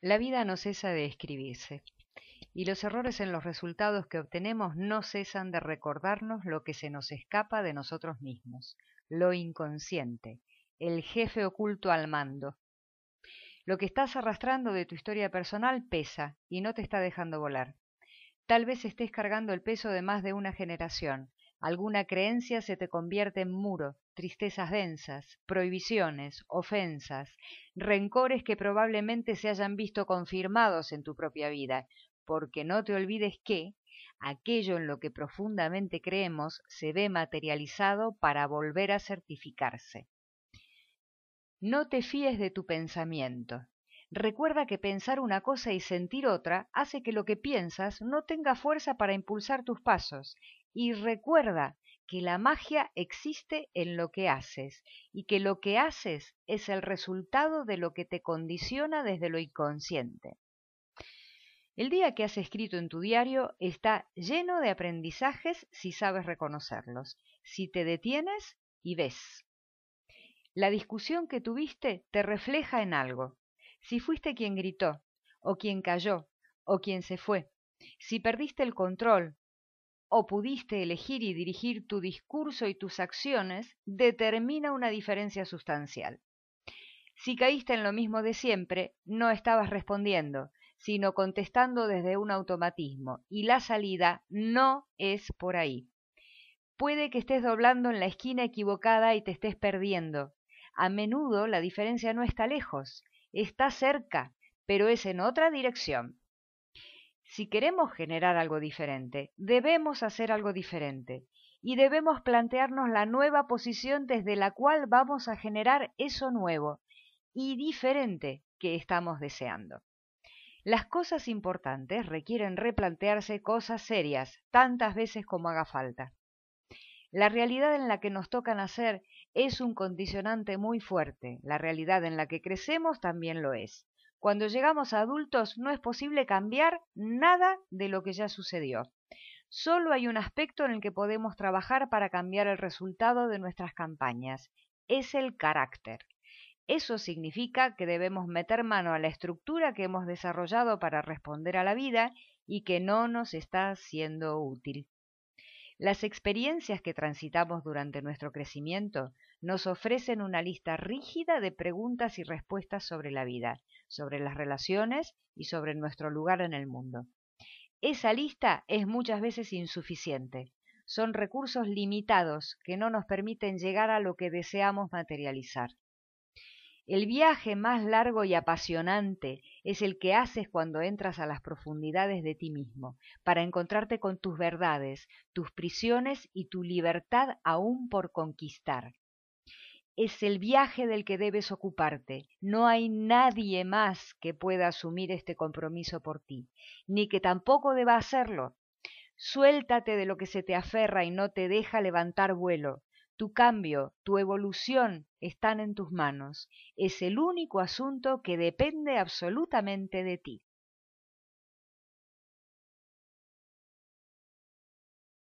La vida no cesa de escribirse, y los errores en los resultados que obtenemos no cesan de recordarnos lo que se nos escapa de nosotros mismos, lo inconsciente, el jefe oculto al mando. Lo que estás arrastrando de tu historia personal pesa y no te está dejando volar. Tal vez estés cargando el peso de más de una generación, Alguna creencia se te convierte en muro, tristezas densas, prohibiciones, ofensas, rencores que probablemente se hayan visto confirmados en tu propia vida, porque no te olvides que aquello en lo que profundamente creemos se ve materializado para volver a certificarse. No te fíes de tu pensamiento. Recuerda que pensar una cosa y sentir otra hace que lo que piensas no tenga fuerza para impulsar tus pasos y recuerda que la magia existe en lo que haces y que lo que haces es el resultado de lo que te condiciona desde lo inconsciente. El día que has escrito en tu diario está lleno de aprendizajes si sabes reconocerlos, si te detienes y ves. La discusión que tuviste te refleja en algo. Si fuiste quien gritó, o quien cayó, o quien se fue, si perdiste el control o pudiste elegir y dirigir tu discurso y tus acciones, determina una diferencia sustancial. Si caíste en lo mismo de siempre, no estabas respondiendo, sino contestando desde un automatismo, y la salida no es por ahí. Puede que estés doblando en la esquina equivocada y te estés perdiendo. A menudo la diferencia no está lejos, está cerca, pero es en otra dirección. Si queremos generar algo diferente, debemos hacer algo diferente y debemos plantearnos la nueva posición desde la cual vamos a generar eso nuevo y diferente que estamos deseando. Las cosas importantes requieren replantearse cosas serias tantas veces como haga falta. La realidad en la que nos toca nacer es un condicionante muy fuerte, la realidad en la que crecemos también lo es. Cuando llegamos a adultos no es posible cambiar nada de lo que ya sucedió. Solo hay un aspecto en el que podemos trabajar para cambiar el resultado de nuestras campañas. Es el carácter. Eso significa que debemos meter mano a la estructura que hemos desarrollado para responder a la vida y que no nos está siendo útil. Las experiencias que transitamos durante nuestro crecimiento nos ofrecen una lista rígida de preguntas y respuestas sobre la vida, sobre las relaciones y sobre nuestro lugar en el mundo. Esa lista es muchas veces insuficiente. Son recursos limitados que no nos permiten llegar a lo que deseamos materializar. El viaje más largo y apasionante es el que haces cuando entras a las profundidades de ti mismo, para encontrarte con tus verdades, tus prisiones y tu libertad aún por conquistar. Es el viaje del que debes ocuparte. No hay nadie más que pueda asumir este compromiso por ti, ni que tampoco deba hacerlo. Suéltate de lo que se te aferra y no te deja levantar vuelo. Tu cambio, tu evolución están en tus manos. Es el único asunto que depende absolutamente de ti.